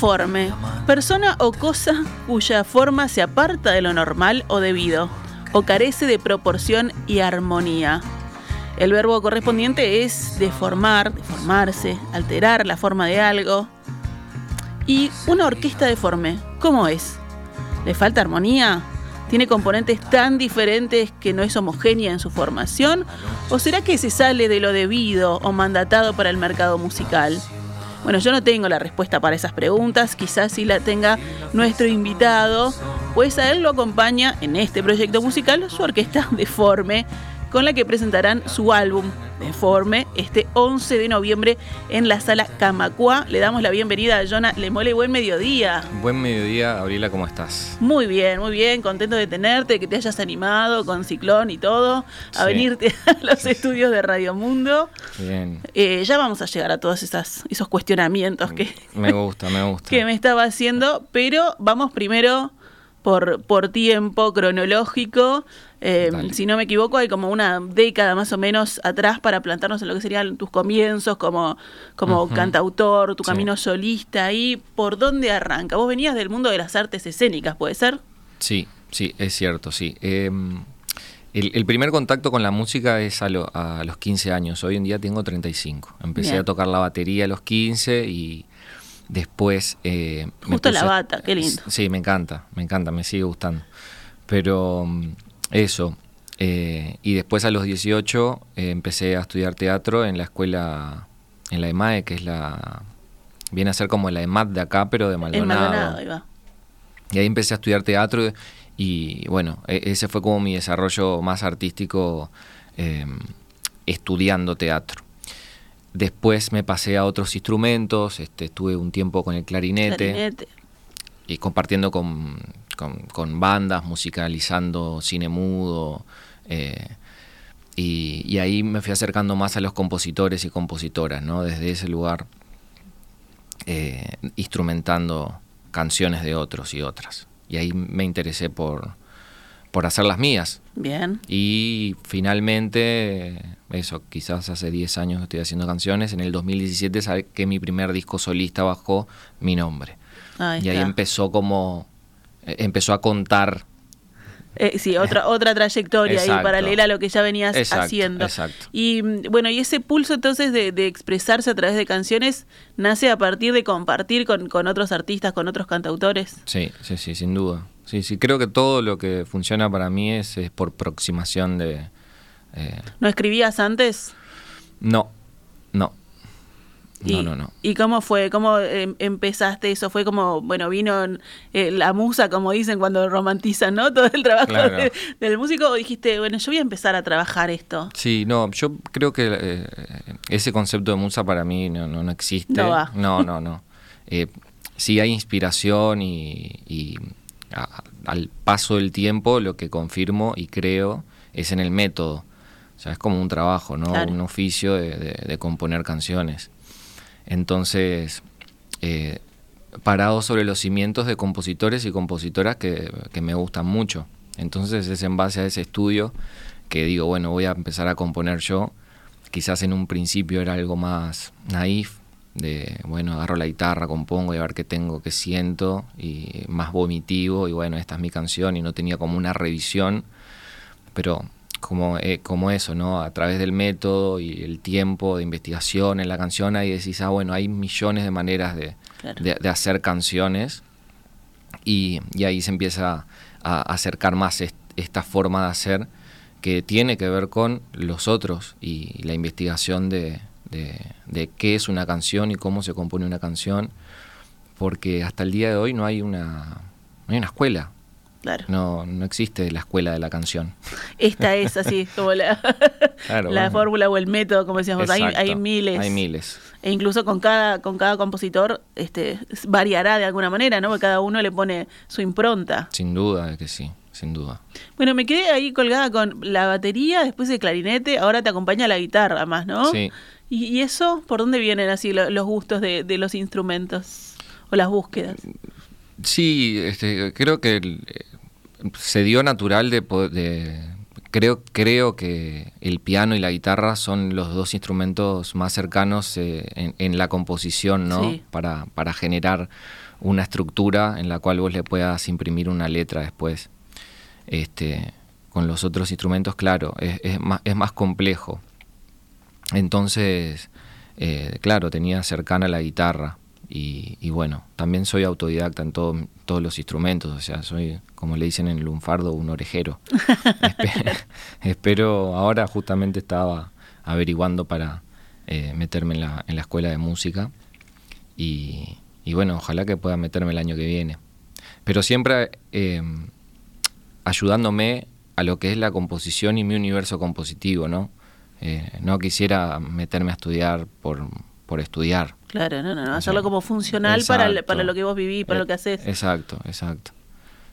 Deforme. Persona o cosa cuya forma se aparta de lo normal o debido, o carece de proporción y armonía. El verbo correspondiente es deformar, deformarse, alterar la forma de algo. ¿Y una orquesta deforme? ¿Cómo es? ¿Le falta armonía? ¿Tiene componentes tan diferentes que no es homogénea en su formación? ¿O será que se sale de lo debido o mandatado para el mercado musical? Bueno, yo no tengo la respuesta para esas preguntas, quizás sí la tenga nuestro invitado, pues a él lo acompaña en este proyecto musical su orquesta Deforme, con la que presentarán su álbum Deforme este 11 de noviembre en la sala Camacua. Le damos la bienvenida a Jonah Lemole, buen mediodía. Buen mediodía, Gabriela, ¿cómo estás? Muy bien, muy bien, contento de tenerte, que te hayas animado con Ciclón y todo, a Sí. venirte a los estudios de Radio Mundo. Bien. Eh, ya vamos a llegar a todos esas, esos cuestionamientos que, Me gusta, me gusta. que me estaba haciendo, pero vamos primero por, por tiempo cronológico. Eh, Dale. si no me equivoco, hay como una década más o menos atrás para plantarnos en lo que serían tus comienzos como, como cantautor, tu Sí. camino solista ahí. ¿Por dónde arranca? Vos venías del mundo de las artes escénicas, ¿puede ser? Sí, sí, es cierto, sí. Eh, el, el primer contacto con la música es a, lo- a los 15 años. Hoy en día tengo 35. Empecé Bien. a tocar la batería a los 15 y después... eh, Justo la bata, qué lindo. Sí, me encanta, me encanta, me sigue gustando. Pero mm, eso. eh, y después a los 18 eh, empecé a estudiar teatro en la escuela, en la EMAE, que es la... Viene a ser como la EMAT de acá, pero de En Maldonado. Maldonado, ahí va. Y ahí empecé a estudiar teatro y bueno, e- ese fue como mi desarrollo más artístico eh, estudiando teatro. Después me pasé a otros instrumentos, este, estuve un tiempo con el clarinete, Clarinete. y compartiendo con, con- con bandas, musicalizando cine mudo. eh, y, y ahí me fui acercando más a los compositores y compositoras, ¿no? Desde ese lugar, eh, instrumentando canciones de otros y otras. Y ahí me interesé por, por hacer las mías. Bien. Y finalmente, eso, quizás hace 10 años estoy haciendo canciones. En el 2017 saqué mi primer disco solista bajo mi nombre. Ahí y ahí empezó como, eh, empezó a contar. Eh, sí, otra, otra trayectoria ahí paralela a lo que ya venías Exacto, haciendo. exacto. Y mm, bueno, y ese pulso entonces de, de expresarse a través de canciones nace a partir de compartir con, con otros artistas, con otros cantautores. Sí, sí, sí, sin duda. Sí, sí, creo que todo lo que funciona para mí es, es por aproximación de... eh, ¿No escribías antes? no, no. Y, No, no, no. ¿Y cómo fue? ¿Cómo em, empezaste eso? ¿Fue como, bueno, vino eh, la musa, como dicen cuando romantizan, ¿no? Todo el trabajo Claro. de- del músico. ¿O dijiste, bueno, yo voy a empezar a trabajar esto? Sí, no, yo creo que eh, ese concepto de musa para mí no, no, no existe. No va. No, no, no. Eh, sí hay inspiración y, y a- al paso del tiempo lo que confirmo y creo es en el método. O sea, es como un trabajo, ¿no? Claro. Un oficio de, de- de componer canciones. Entonces, eh, parado sobre los cimientos de compositores y compositoras que, que me gustan mucho. Entonces es en base a ese estudio que digo, bueno, voy a empezar a componer yo. Quizás en un principio era algo más naif, de, bueno, agarro la guitarra, compongo y a ver qué tengo, qué siento, y más vomitivo, y bueno, esta es mi canción, y no tenía como una revisión, pero como, eh, como eso, ¿no? A través del método y el tiempo de investigación en la canción, ahí decís, ah, bueno, hay millones de maneras de, Claro. de- de hacer canciones, y, y ahí se empieza a acercar más est- esta forma de hacer que tiene que ver con los otros y la investigación de, de, de qué es una canción y cómo se compone una canción, porque hasta el día de hoy no hay una, no hay una escuela. Claro. No, no existe la escuela de la canción. Esta es así, como la, Claro, la bueno. fórmula o el método, como decíamos. Hay, hay miles. Hay miles. E incluso con cada, con cada compositor este, variará de alguna manera, ¿no? Porque cada uno le pone su impronta. Sin duda que sí, sin duda. Bueno, me quedé ahí colgada con la batería, después el clarinete, ahora te acompaña la guitarra más, ¿no? Sí. ¿Y, y eso por dónde vienen así lo- los gustos de, de los instrumentos o las búsquedas? Sí, este, creo que el- eh, se dio natural de, de- creo creo que el piano y la guitarra son los dos instrumentos más cercanos eh, en, en la composición, ¿no? Sí. Para, para generar una estructura en la cual vos le puedas imprimir una letra después. Este, con los otros instrumentos, claro, es, es más, es más complejo. Entonces, eh, claro, tenía cercana la guitarra. Y, y bueno, también soy autodidacta en todo- todos los instrumentos, o sea, soy, como le dicen en el lunfardo, un orejero. Espe- espero, ahora justamente estaba averiguando para eh, meterme en la, en la escuela de música y, y bueno, ojalá que pueda meterme el año que viene. Pero siempre eh, ayudándome a lo que es la composición y mi universo compositivo, ¿no? Eh, no quisiera meterme a estudiar por, por estudiar. Claro, no, no, no, hacerlo como funcional para, exacto. para lo que vos vivís, para Eh, lo que haces. Exacto, exacto.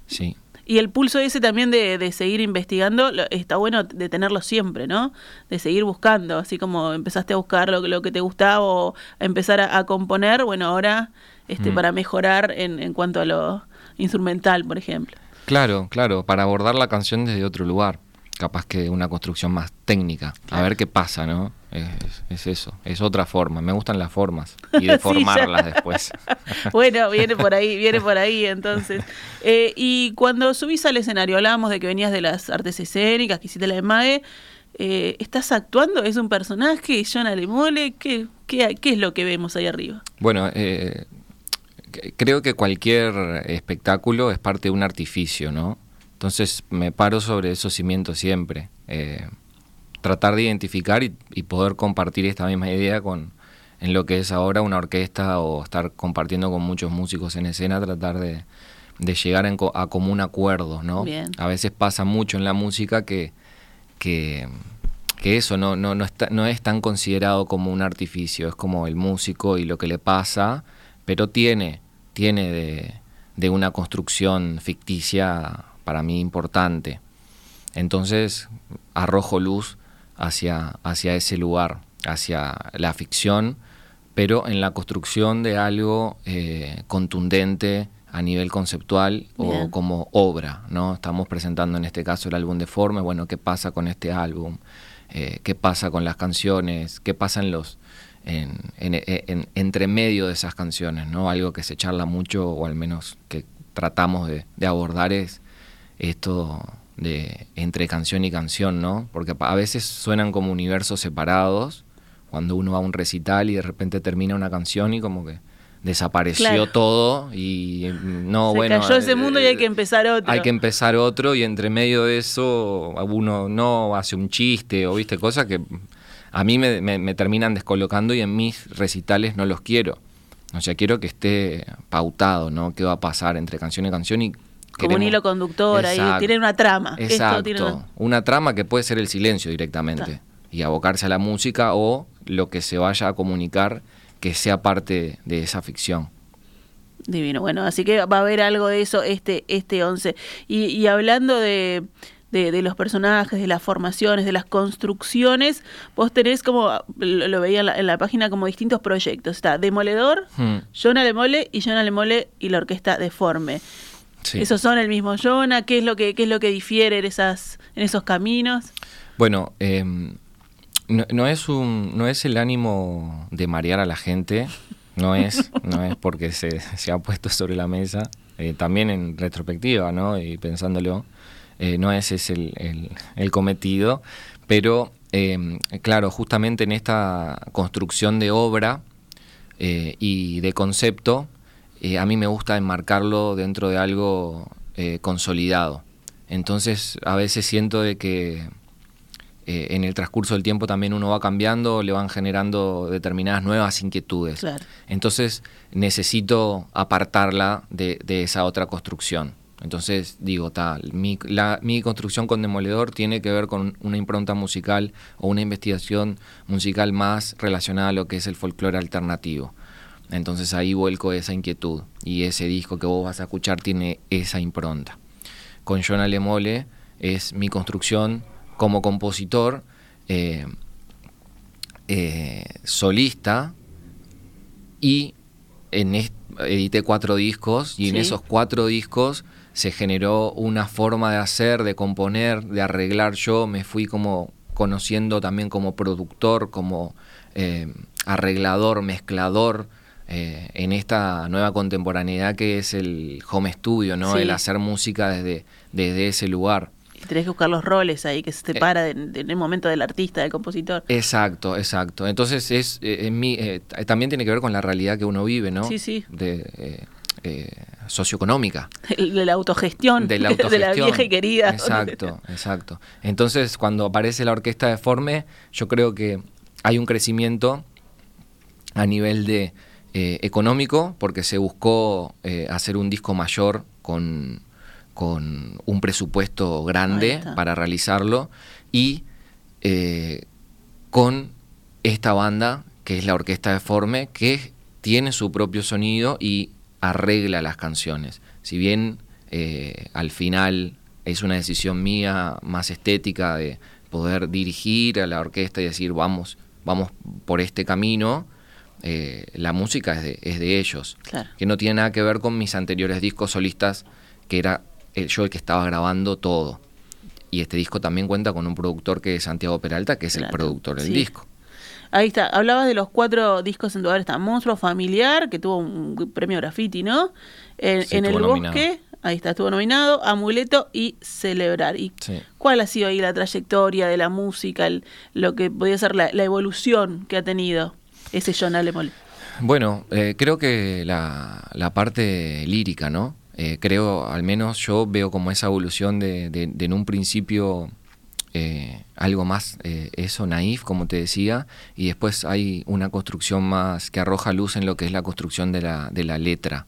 Sí. Y el pulso ese también de, de seguir investigando, lo- está bueno de tenerlo siempre, ¿no? De seguir buscando, así como empezaste a buscar lo, que- lo que te gustaba o empezar a, a componer, bueno, ahora este, Mm. para mejorar en, en cuanto a lo instrumental, por ejemplo. Claro, claro, para abordar la canción desde otro lugar, capaz que una construcción más técnica, a ver qué pasa, ¿no? Es, es eso, es otra forma, me gustan las formas y Sí, deformarlas ya. después. Bueno, viene por ahí, viene por ahí entonces. Eh, y cuando subís al escenario, hablábamos de que venías de las artes escénicas, que hiciste la de MAE, eh, ¿estás actuando? ¿Es un personaje? ¿Es John Alemole? ¿Qué, qué, ¿Qué es lo que vemos ahí arriba? Bueno, eh, creo que cualquier espectáculo es parte de un artificio, ¿no? Entonces me paro sobre esos cimientos siempre. eh, tratar de identificar y, y poder compartir esta misma idea con en lo que es ahora una orquesta o estar compartiendo con muchos músicos en escena, tratar de, de llegar en a común acuerdo, ¿no? Bien. A veces pasa mucho en la música que, que, que eso no, no, no, está, no es tan considerado como un artificio, es como el músico y lo que le pasa, pero tiene, tiene de, de una construcción ficticia para mí importante. Entonces arrojo luz hacia, hacia ese lugar, hacia la ficción, pero en la construcción de algo eh, contundente a nivel conceptual Bien. o como obra, ¿no? Estamos presentando en este caso el álbum Deforme, bueno, ¿qué pasa con este álbum? Eh, ¿Qué pasa con las canciones? ¿Qué pasa en los en, en- en- entre medio de esas canciones, ¿no? Algo que se charla mucho, o al menos que tratamos de, de abordar es esto de entre canción y canción, ¿no? Porque a veces suenan como universos separados, cuando uno va a un recital y de repente termina una canción y como que desapareció Claro. todo y no, Se bueno... cayó ese mundo y hay que empezar otro. Hay que empezar otro y entre medio de eso uno no hace un chiste o viste cosas que a mí me, me- me terminan descolocando y en mis recitales no los quiero. O sea, quiero que esté pautado, ¿no? ¿Qué va a pasar entre canción y canción? Y Como un hilo conductor ahí, Exacto. tiene una trama. Esto Exacto. tiene una- Una trama que puede ser el silencio directamente Claro. y abocarse a la música o lo que se vaya a comunicar que sea parte de esa ficción. Divino, bueno, así que va a haber algo de eso este, este 11. Y, y hablando de, de, de los personajes, de las formaciones, de las construcciones, vos tenés como, lo, lo veía en la, en la página, como distintos proyectos. Está Demoledor, Hmm, Jonah Lemole y Jonah Lemole y la orquesta Deforme. Sí. ¿Esos son el mismo Jonah? ¿Qué es lo que, qué es lo que difiere en, esas, en esos caminos? Bueno, eh, no, no es un, no es el ánimo de marear a la gente, no es, no es porque se, se ha puesto sobre la mesa, eh, también en retrospectiva, ¿no? Y pensándolo, eh, no ese es el, el- el cometido, pero eh, claro, justamente en esta construcción de obra eh, y de concepto, eh, a mí me gusta enmarcarlo dentro de algo eh, consolidado. Entonces, a veces siento de que eh, en el transcurso del tiempo también uno va cambiando, le van generando determinadas nuevas inquietudes. Claro. Entonces necesito apartarla de, de esa otra construcción. Entonces digo, tal, mi, la- mi construcción con Demoledor tiene que ver con una impronta musical o una investigación musical más relacionada a lo que es el folclore alternativo. Entonces ahí vuelco esa inquietud y ese disco que vos vas a escuchar tiene esa impronta. Con John Alemole es mi construcción como compositor eh, eh, solista y en edité cuatro discos y en esos cuatro discos se generó una forma de hacer, de componer, de arreglar. Yo me fui como conociendo también como productor, como eh, arreglador, mezclador eh, en esta nueva contemporaneidad que es el home studio, ¿no? Sí. El hacer música desde, desde ese lugar. Y tenés que buscar los roles ahí que se Eh. separa de- de- en el momento del artista, del compositor. Exacto, exacto. Entonces es eh, en eh, t- también tiene que ver con la realidad que uno vive, ¿no? Sí, sí. De eh, eh, socioeconómica. De la autogestión, De la de la autogestión. vieja y querida. Exacto, exacto. Entonces, cuando aparece la orquesta de Forme, yo creo que hay un crecimiento a nivel de eh, económico, porque se buscó eh, hacer un disco mayor con, con un presupuesto grande para realizarlo, y eh, con esta banda, que es la Orquesta de Forme, que tiene su propio sonido y arregla las canciones. Si bien al final es una decisión mía más estética de poder dirigir a la orquesta y decir vamos, vamos por este camino, eh, la música es de, es de ellos. Claro. Que no tiene nada que ver con mis anteriores discos solistas, que era el, yo el que estaba grabando todo. Y este disco también cuenta con un productor que es Santiago Peralta, que es el productor del sí. disco. Ahí está, hablabas de los cuatro discos en tu hogar, está Monstruo Familiar, que tuvo un premio graffiti, ¿no? En, Sí, en el nominado. bosque, ahí está, estuvo nominado, Amuleto y Celebrar. ¿Y Sí. cuál ha sido ahí la trayectoria de la música, el- lo que podría ser la, la evolución que ha tenido ese John Alemol? Bueno, eh, creo que la, la parte lírica, ¿no? Eh, creo, al menos yo veo como esa evolución de, de- de en un principio eh, algo más, eso, naif, como te decía, y después hay una construcción más que arroja luz en lo que es la construcción de la, de la letra.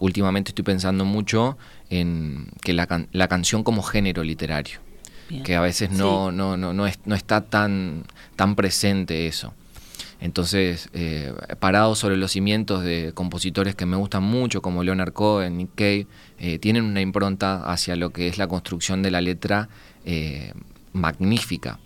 Últimamente estoy pensando mucho en que la, can- la canción como género literario Bien. que a veces no, no, no, no, es- no está tan, tan presente eso. Entonces, eh, parado sobre los cimientos de compositores que me gustan mucho, como Leonard Cohen, Nick Cave, eh, tienen una impronta hacia lo que es la construcción de la letra eh, magnífica.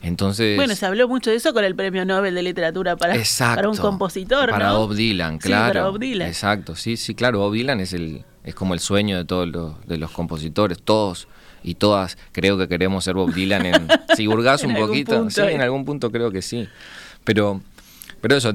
Entonces, Bueno, se habló mucho de eso con el premio Nobel de Literatura para, exacto, para un compositor, para ¿no? Bob Dylan, Sí, claro. para Bob Dylan. Exacto, sí, sí, claro. Bob Dylan es el es como el sueño de todos los de los compositores, todos y todas creo que queremos ser Bob Dylan en si hurgás En un poquito, punto, sí, eh. en algún punto creo que sí. Pero pero eso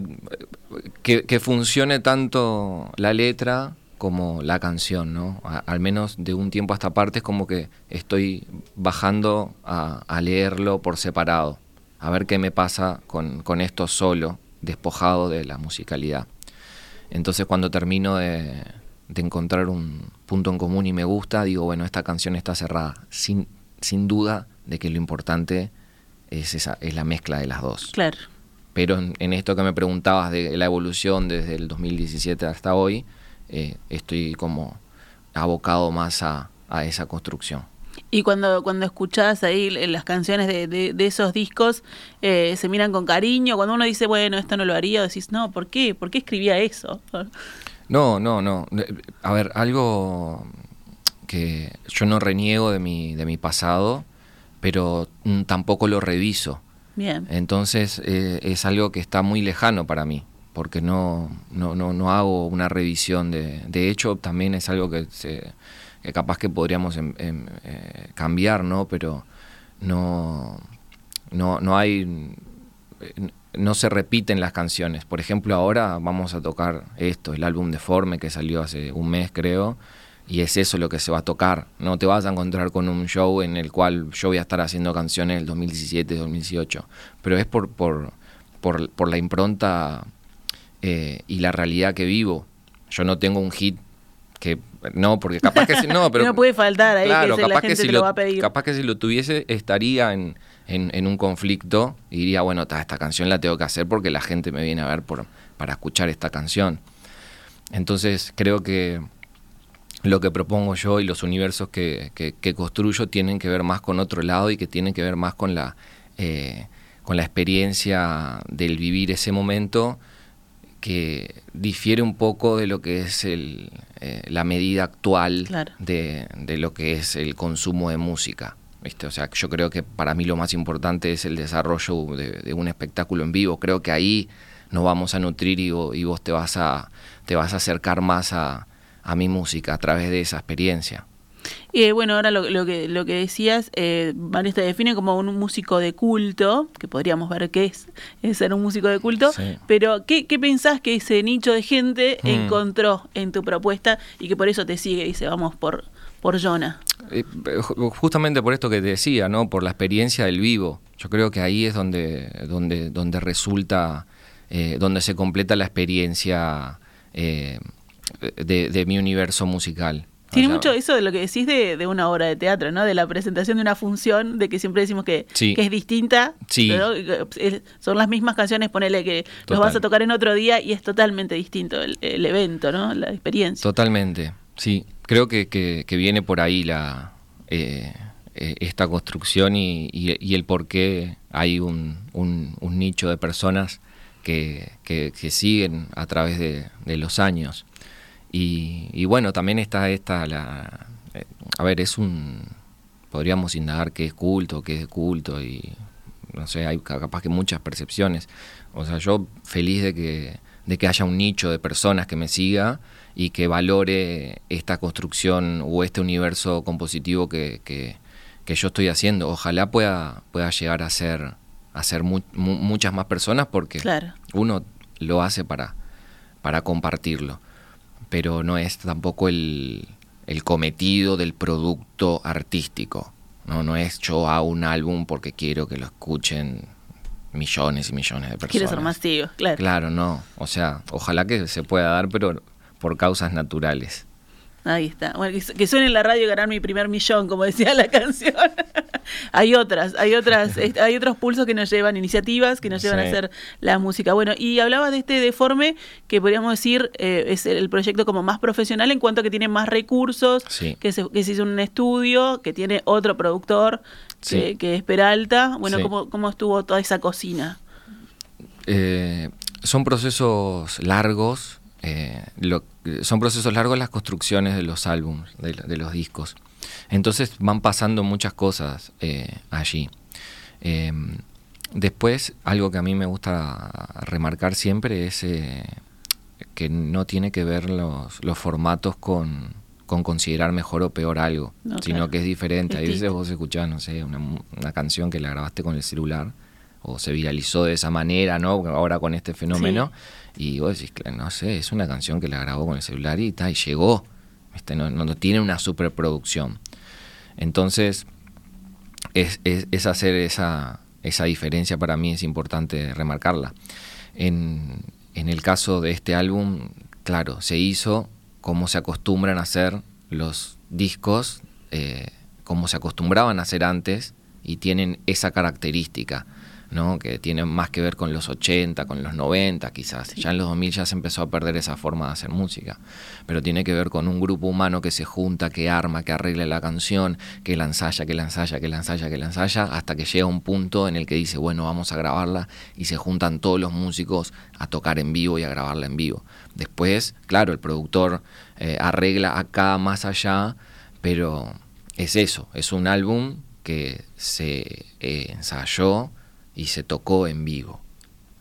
que, funcione tanto la letra como la canción, ¿no? Al menos de un tiempo a esta parte es como que estoy bajando a, a leerlo por separado, a ver qué me pasa con, con esto solo, despojado de la musicalidad. Entonces cuando termino de, de encontrar un punto en común y me gusta, digo, bueno, esta canción está cerrada, sin, sin duda de que lo importante es, esa, es la mezcla de las dos. Claro. Pero en, en esto que me preguntabas de la evolución desde el 2017 hasta hoy, eh, estoy como abocado más a, a esa construcción. Y cuando, cuando escuchás ahí l- las canciones de, de- de esos discos, eh, se miran con cariño. Cuando uno dice, bueno, esto no lo haría, decís, no, ¿por qué? ¿Por qué escribía eso? No, no, no. A ver, algo que yo no reniego de mi, de mi pasado, pero mm, tampoco lo reviso. Entonces eh, es algo que está muy lejano para mí, porque no, no, no, no hago una revisión de... De hecho, también es algo que, se, capaz que podríamos em- em, eh, cambiar, ¿no? Pero no, no, no hay... eh, No se repiten las canciones. Por ejemplo, ahora vamos a tocar esto, el álbum Deforme que salió hace un mes, creo, y es eso lo que se va a tocar. No te vas a encontrar con un show en el cual yo voy a estar haciendo canciones del 2017, 2018. Pero es por, por, por, por la impronta eh, y la realidad que vivo. Yo no tengo un hit que... No, porque capaz que... si- No, pero, no puede faltar ahí claro, que se- la capaz gente que si te lo va a pedir. Capaz que si lo tuviese estaría en, en, en un conflicto y diría, bueno, ta, esta canción la tengo que hacer porque la gente me viene a ver por, para escuchar esta canción. Entonces creo que lo que propongo yo y los universos que, que- que construyo tienen que ver más con otro lado y que tienen que ver más con la, eh, con la experiencia del vivir ese momento que difiere un poco de lo que es el, eh, la medida actual Claro. de, de lo que es el consumo de música. ¿viste? O sea, yo creo que para mí lo más importante es el desarrollo de, de un espectáculo en vivo. Creo que ahí nos vamos a nutrir y, y vos te vas a, te vas a acercar más a, a mi música a través de esa experiencia. Y eh, bueno, ahora lo, lo que, lo que decías, eh, Vanessa te define como un músico de culto, que podríamos ver qué es, es ser un músico de culto, Sí. pero ¿qué, qué pensás que ese nicho de gente Mm. encontró en tu propuesta y que por eso te sigue y dice, vamos por, por Jonah? Eh, ju- justamente por esto que te decía, ¿no? Por la experiencia del vivo. Yo creo que ahí es donde, donde, donde resulta, eh, donde se completa la experiencia de, de mi universo musical. O Tiene sea, mucho eso de lo que decís de, de una obra de teatro, ¿no? De la presentación de una función, de que siempre decimos que, Sí. que es distinta. Sí. pero, son las mismas canciones, ponele que los vas a tocar en otro día y es totalmente distinto el, el evento, ¿no? La experiencia. Totalmente, sí. Creo que, que- que viene por ahí la eh, eh, esta construcción y, y- y el por qué hay un, un- un nicho de personas que, que- que siguen a través de, de los años. Y, y bueno, también está esta, la, eh, a ver, es un, podríamos indagar qué es culto, qué es de culto y no sé, hay ca- capaz que muchas percepciones. O sea, yo feliz de que, de que haya un nicho de personas que me siga y que valore esta construcción o este universo compositivo que, que- que yo estoy haciendo. Ojalá pueda, pueda llegar a ser, a ser mu- mu- muchas más personas porque Claro. uno lo hace para, para compartirlo, pero no es tampoco el, el cometido del producto artístico. No, no es yo hago un álbum porque quiero que lo escuchen millones y millones de personas. Quiere ser masivo, claro. Claro, no. O sea, ojalá que se pueda dar, pero por causas naturales. Ahí está. Bueno, que, su- que suene en la radio y ganar mi primer millón, como decía la canción. hay otras, hay otras, hay otros pulsos que nos llevan, iniciativas que nos llevan a hacer la música. Bueno, y hablabas de este deforme, que podríamos decir eh, es el, proyecto como más profesional en cuanto a que tiene más recursos, Sí. que, se, que se hizo un estudio, que tiene otro productor, que, Sí. que es Peralta. Bueno. ¿cómo, ¿cómo estuvo toda esa cocina? Eh, son procesos largos, eh, lo- son procesos largos las construcciones de los álbumes, de, de los discos. Entonces van pasando muchas cosas eh, allí. Eh, después, algo que a mí me gusta remarcar siempre es eh, que no tiene que ver los, los formatos con, con considerar mejor o peor algo, No, sino claro. que es diferente. Hay veces vos escuchás, no sé, una, una canción que la grabaste con el celular o se viralizó de esa manera, ¿no? Ahora con este fenómeno. Y vos decís, no sé, es una canción que la grabó con el celular y, y llegó. ¿viste? No, tiene una superproducción. Entonces, es, es- es hacer esa, esa diferencia para mí, es importante remarcarla. En, en el caso de este álbum, claro, se hizo como se acostumbran a hacer los discos, eh, como se acostumbraban a hacer antes, y tienen esa característica. ¿No? que tiene más que ver con los 80, con los 90 quizás. Ya en los 2000 ya se empezó a perder esa forma de hacer música, pero tiene que ver con un grupo humano que se junta, que arma, que arregla la canción, que la ensaya, que la ensaya, que la ensaya, que la ensaya, hasta que llega un punto en el que dice, bueno, vamos a grabarla y se juntan todos los músicos a tocar en vivo y a grabarla en vivo. Después, claro, el productor eh, arregla acá más allá, pero es eso, es un álbum que se eh, ensayó y se tocó en vivo.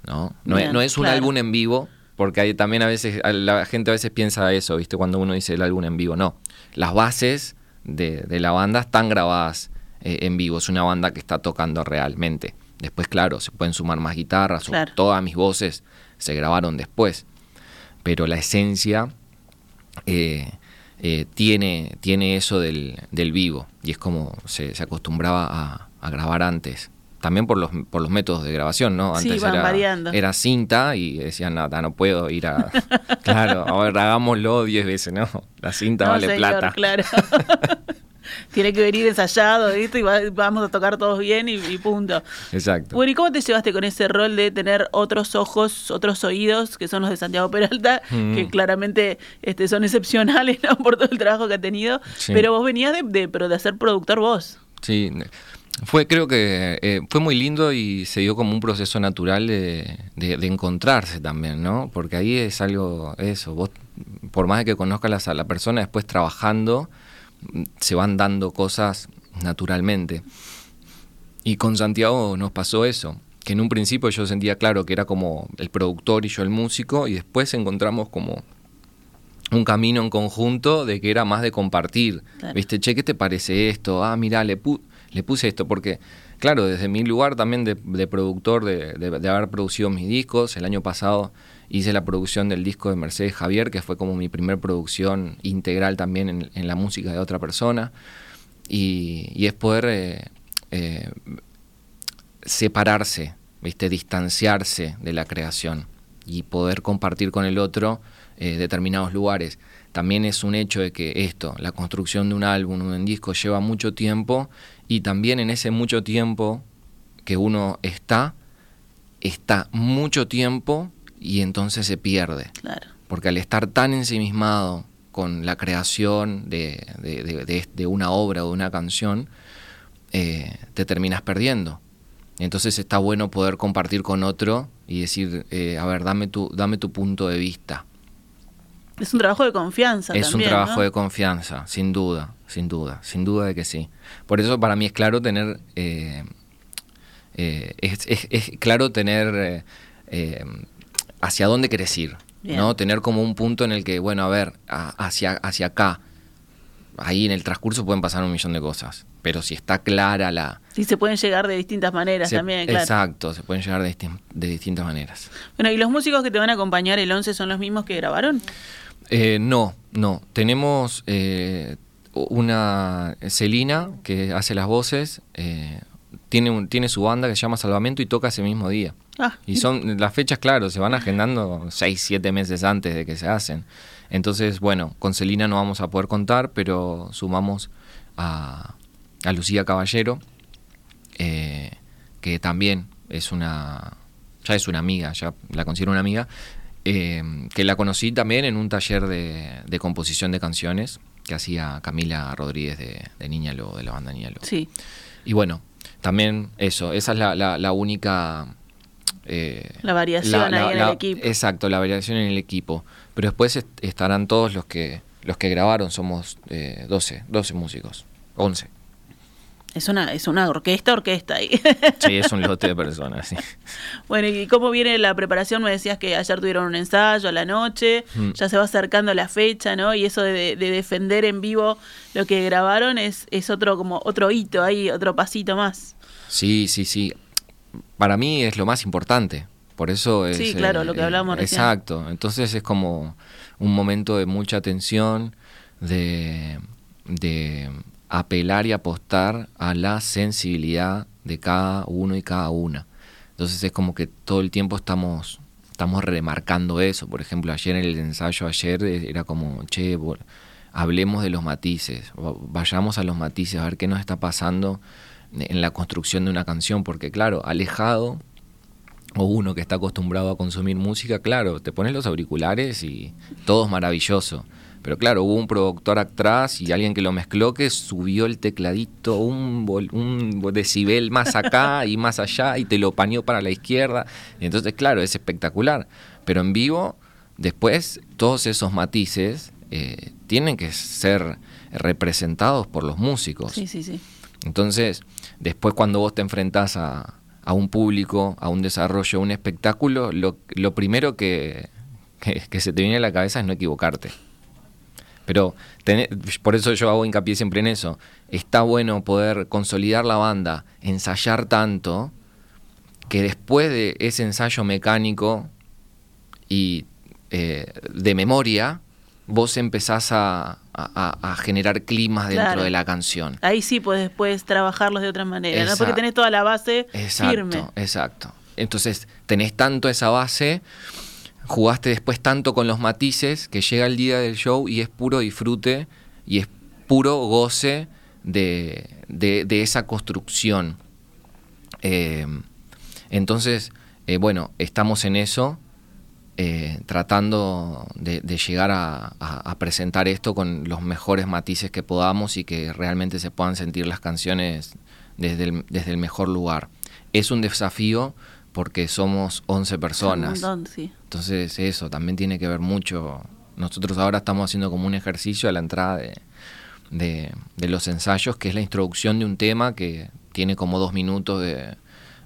¿no? No, Bien, es, no es un claro. álbum en vivo, porque hay, también a veces, la gente a veces piensa eso, ¿viste? Cuando uno dice el álbum en vivo. No, las bases de, de la banda están grabadas eh, en vivo, es una banda que está tocando realmente. Después, claro, se pueden sumar más guitarras, o todas mis voces se grabaron después, pero la esencia eh, eh, tiene, tiene eso del, del vivo y es como se, se acostumbraba a, a grabar antes. También por los, por los métodos de grabación, ¿no? Sí, Antes van era, variando. era cinta y decían, nada, no puedo ir a... claro, a ver, hagámoslo 10 veces, ¿no? La cinta No, vale señor, plata. claro. Tiene que venir ensayado, ¿viste? Y va- vamos a tocar todos bien y, y punto. Exacto. Bueno, ¿y cómo te llevaste con ese rol de tener otros ojos, otros oídos, que son los de Santiago Peralta, Mm. que claramente este, son excepcionales ¿no? por todo el trabajo que ha tenido? Sí. Pero vos venías de, de, pero de ser productor vos. Sí, fue, creo que eh, fue muy lindo y se dio como un proceso natural de, de- de encontrarse también, ¿no? Porque ahí es algo, eso, vos, por más de que conozcas a la persona, después trabajando, mm, se van dando cosas naturalmente. Y con Santiago nos pasó eso, que en un principio yo sentía claro que era como el productor y yo el músico, y después encontramos como un camino en conjunto de que era más de compartir. Claro. ¿Viste? Che, ¿qué te parece esto? Ah, mira, le, pu- le puse esto, porque, claro, desde mi lugar también de, productor, de, de- haber producido mis discos, el año pasado hice la producción del disco de Mercedes Javier, que fue como mi primer producción integral también en, en la música de otra persona, y, y es poder eh, eh, separarse, ¿viste? distanciarse de la creación y poder compartir con el otro eh, determinados lugares. También es un hecho de que esto, la construcción de un álbum, un disco, lleva mucho tiempo y también en ese mucho tiempo que uno está, está mucho tiempo y entonces se pierde. Claro. Porque al estar tan ensimismado con la creación de, de- de- de- una obra o de una canción, eh, te terminas perdiendo. Entonces está bueno poder compartir con otro y decir, eh, a ver, dame tu, dame tu punto de vista. Es un trabajo de confianza Es también, un trabajo ¿no? de confianza, sin duda, sin duda, sin duda de que sí. Por eso para mí es claro tener, eh, eh, es, es- es claro tener eh, eh, hacia dónde querés ir, Bien. ¿no? Tener como un punto en el que, bueno, a ver, a- hacia, hacia acá, ahí en el transcurso pueden pasar un millón de cosas, pero si está clara la... Sí, se pueden llegar de distintas maneras se- también, claro. Exacto, se pueden llegar de, distin- de distintas maneras. Bueno, ¿y los músicos que te van a acompañar el 11 son los mismos que grabaron? Eh, no, no. Tenemos eh, una Celina que hace las voces, eh, tiene, un- tiene su banda que se llama Salvamento y toca ese mismo día. Ah, Y son las fechas, claro, se van agendando 6, 7 meses antes de que se hacen. Entonces, bueno, con Celina no vamos a poder contar, pero sumamos a, a Lucía Caballero, eh, que también es una, ya es una amiga, ya la considero una amiga, eh, que la conocí también en un taller de, de composición de canciones que hacía Camila Rodríguez de, de Niña Lobo, de la banda Niña Lobo. sí. Y bueno, también eso, esa es la, la- la única... eh, La variación ahí en el equipo. Exacto, la variación en el equipo. Pero después est- estarán todos los que los que grabaron, somos eh, 12, 12 músicos, 11. Es una, es una orquesta, orquesta ahí. Sí, es un lote de personas, sí. bueno, ¿y cómo viene la preparación? Me decías que ayer tuvieron un ensayo a la noche, Mm. ya se va acercando la fecha, ¿no? Y eso de, de defender en vivo lo que grabaron es, es otro como otro hito ahí, otro pasito más. Sí, sí, sí. Para mí es lo más importante. Por eso es. Sí, claro, lo que hablábamos recién. Exacto. Entonces es como un momento de mucha tensión, de, de apelar y apostar a la sensibilidad de cada uno y cada una. Entonces es como que todo el tiempo estamos estamos remarcando eso. Por ejemplo, ayer en el ensayo ayer eh, era como, che, hablemos de los matices, va- vayamos a los matices, a ver qué nos está pasando en la construcción de una canción, porque claro, alejado o uno que está acostumbrado a consumir música, claro, te pones los auriculares y todo es maravilloso. Pero claro, hubo un productor atrás y alguien que lo mezcló que subió el tecladito un, vol- un decibel más acá y más allá y te lo paneó para la izquierda. Y entonces, claro, es espectacular. Pero en vivo, después, todos esos matices eh, tienen que ser representados por los músicos. Sí, sí, sí. Entonces, después cuando vos te enfrentás a, a un público, a un desarrollo, a un espectáculo, lo, lo primero que, que- que se te viene a la cabeza es no equivocarte. Pero por eso yo hago hincapié siempre en eso. Está bueno poder consolidar la banda, ensayar tanto, que después de ese ensayo mecánico y eh, de memoria, vos empezás a, a- a generar climas dentro Claro. de la canción. Ahí sí puedes después trabajarlos de otra manera, ¿no? Exacto. Porque tenés toda la base Exacto, firme. exacto. Entonces, tenés tanto esa base, jugaste después tanto con los matices, que llega el día del show y es puro disfrute y es puro goce de, de- esa construcción. Eh, entonces, eh, bueno, estamos en eso, eh, tratando de, llegar a, a- a presentar esto con los mejores matices que podamos y que realmente se puedan sentir las canciones desde el, desde el mejor lugar. Es un desafío porque somos 11 personas. Un montón, sí. Entonces eso también tiene que ver mucho. Nosotros ahora estamos haciendo como un ejercicio a la entrada de, de- de los ensayos, que es la introducción de un tema que tiene como dos minutos de,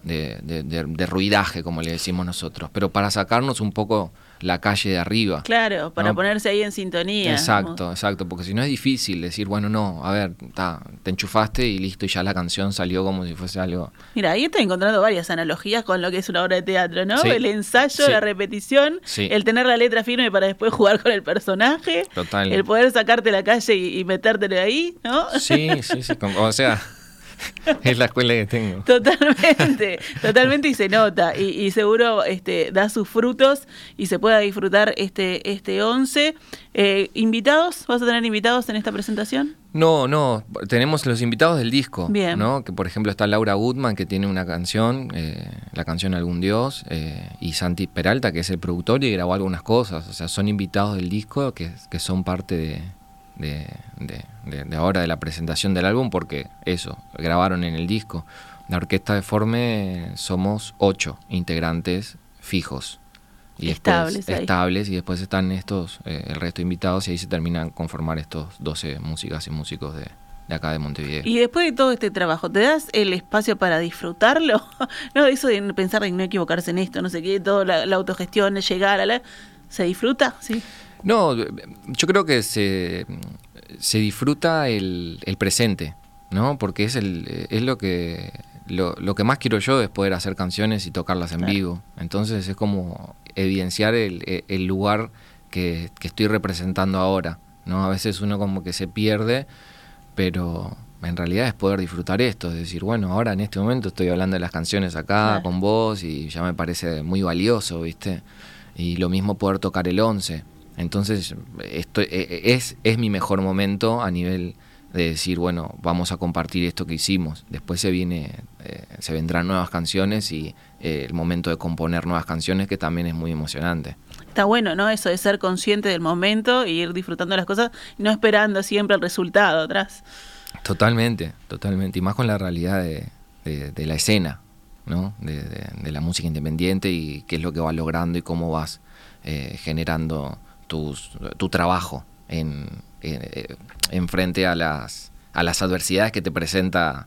de- de- de- de ruidaje, como le decimos nosotros, pero para sacarnos un poco la calle de arriba. Claro, para No. ponerse ahí en sintonía. Exacto, exacto, porque si no es difícil decir, bueno, no, a ver, ta, te enchufaste y listo, y ya la canción salió como si fuese algo... Mira, ahí estoy encontrando varias analogías con lo que es una obra de teatro, ¿no? Sí. El ensayo, Sí. la repetición, Sí. el tener la letra firme para después jugar con el personaje, Total. el poder sacarte a la calle y, y metértelo ahí, ¿no? Sí, sí, sí, con- o sea, es la escuela que tengo. Totalmente, totalmente y se nota y, y seguro este, da sus frutos y se pueda disfrutar este este 11. Eh, ¿Invitados? ¿Vas a tener invitados en esta presentación? No, no, tenemos los invitados del disco, Bien. ¿no? Que por ejemplo está Laura Goodman, que tiene una canción, eh, la canción Algún Dios, eh, y Santi Peralta, que es el productor y grabó algunas cosas. O sea, son invitados del disco que, que son parte de, de, de- de- de ahora de la presentación del álbum, porque eso, grabaron en el disco. La orquesta de Forme somos ocho integrantes fijos. Y después- Estables ahí. estables y después están estos, eh, el resto de invitados y ahí se terminan conformar estos 12 músicas y músicos de, de acá de Montevideo. Y después de todo este trabajo, ¿te das el espacio para disfrutarlo? no, eso de pensar en no equivocarse en esto, no sé qué, todo la, la autogestión, llegar a la... ¿Se disfruta? Sí. No, yo creo que se, se disfruta el, el presente, ¿no? Porque es, el, es lo que lo, lo que más quiero yo es poder hacer canciones y tocarlas en Claro. vivo. Entonces es como evidenciar el, el lugar que, que estoy representando ahora, ¿no? A veces uno como que se pierde, pero en realidad es poder disfrutar esto, es decir, bueno, ahora en este momento estoy hablando de las canciones acá Claro. con vos y ya me parece muy valioso, ¿viste? Y lo mismo poder tocar el 11. Entonces, esto eh, es, es mi mejor momento a nivel de decir, bueno, vamos a compartir esto que hicimos. Después se viene, eh, se vendrán nuevas canciones y eh, el momento de componer nuevas canciones que también es muy emocionante. Está bueno, ¿no? Eso de ser consciente del momento y ir disfrutando las cosas no esperando siempre el resultado atrás. Totalmente, totalmente. Y más con la realidad de, de- de la escena, ¿no? De, de- de la música independiente y qué es lo que vas logrando y cómo vas eh, generando tus, tu trabajo en, en, eh, en frente a las, a las adversidades que te presenta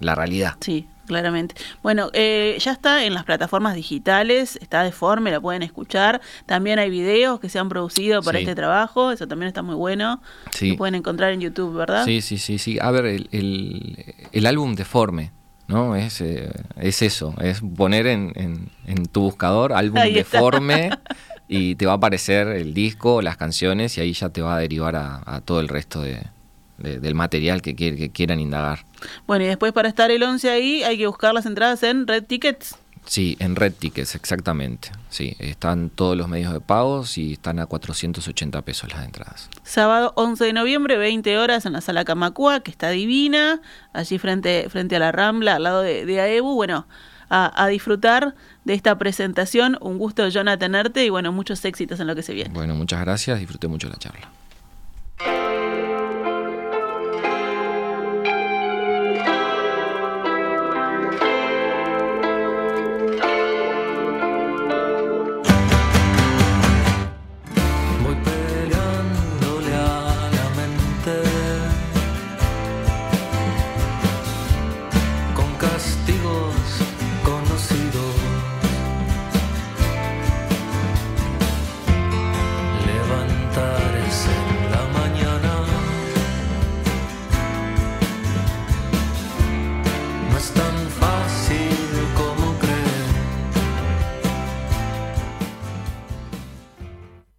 la realidad. Sí, claramente. Bueno, eh, ya está en las plataformas digitales, está deforme, la pueden escuchar. También hay videos que se han producido para Sí. este trabajo, eso también está muy bueno. Sí. Lo pueden encontrar en YouTube, ¿verdad? Sí, sí, sí, sí. A ver, el, el, el álbum deforme, ¿no? Es, eh, es eso, es poner en, en- en tu buscador álbum deforme y te va a aparecer el disco, las canciones y ahí ya te va a derivar a, a todo el resto de, de- del material que, quier- que quieran indagar. Bueno, y después para estar el 11 ahí hay que buscar las entradas en Red Tickets. Sí, en Red Tickets, exactamente. Sí, están todos los medios de pagos y están a 480 pesos las entradas. Sábado 11 de noviembre, 20 horas en la sala Camacua, que está divina, allí frente, frente a la Rambla, al lado de, de AEBU. Bueno, a, a disfrutar de esta presentación. Un gusto, Jonah, tenerte y bueno, muchos éxitos en lo que se viene. Bueno, muchas gracias, disfruté mucho la charla.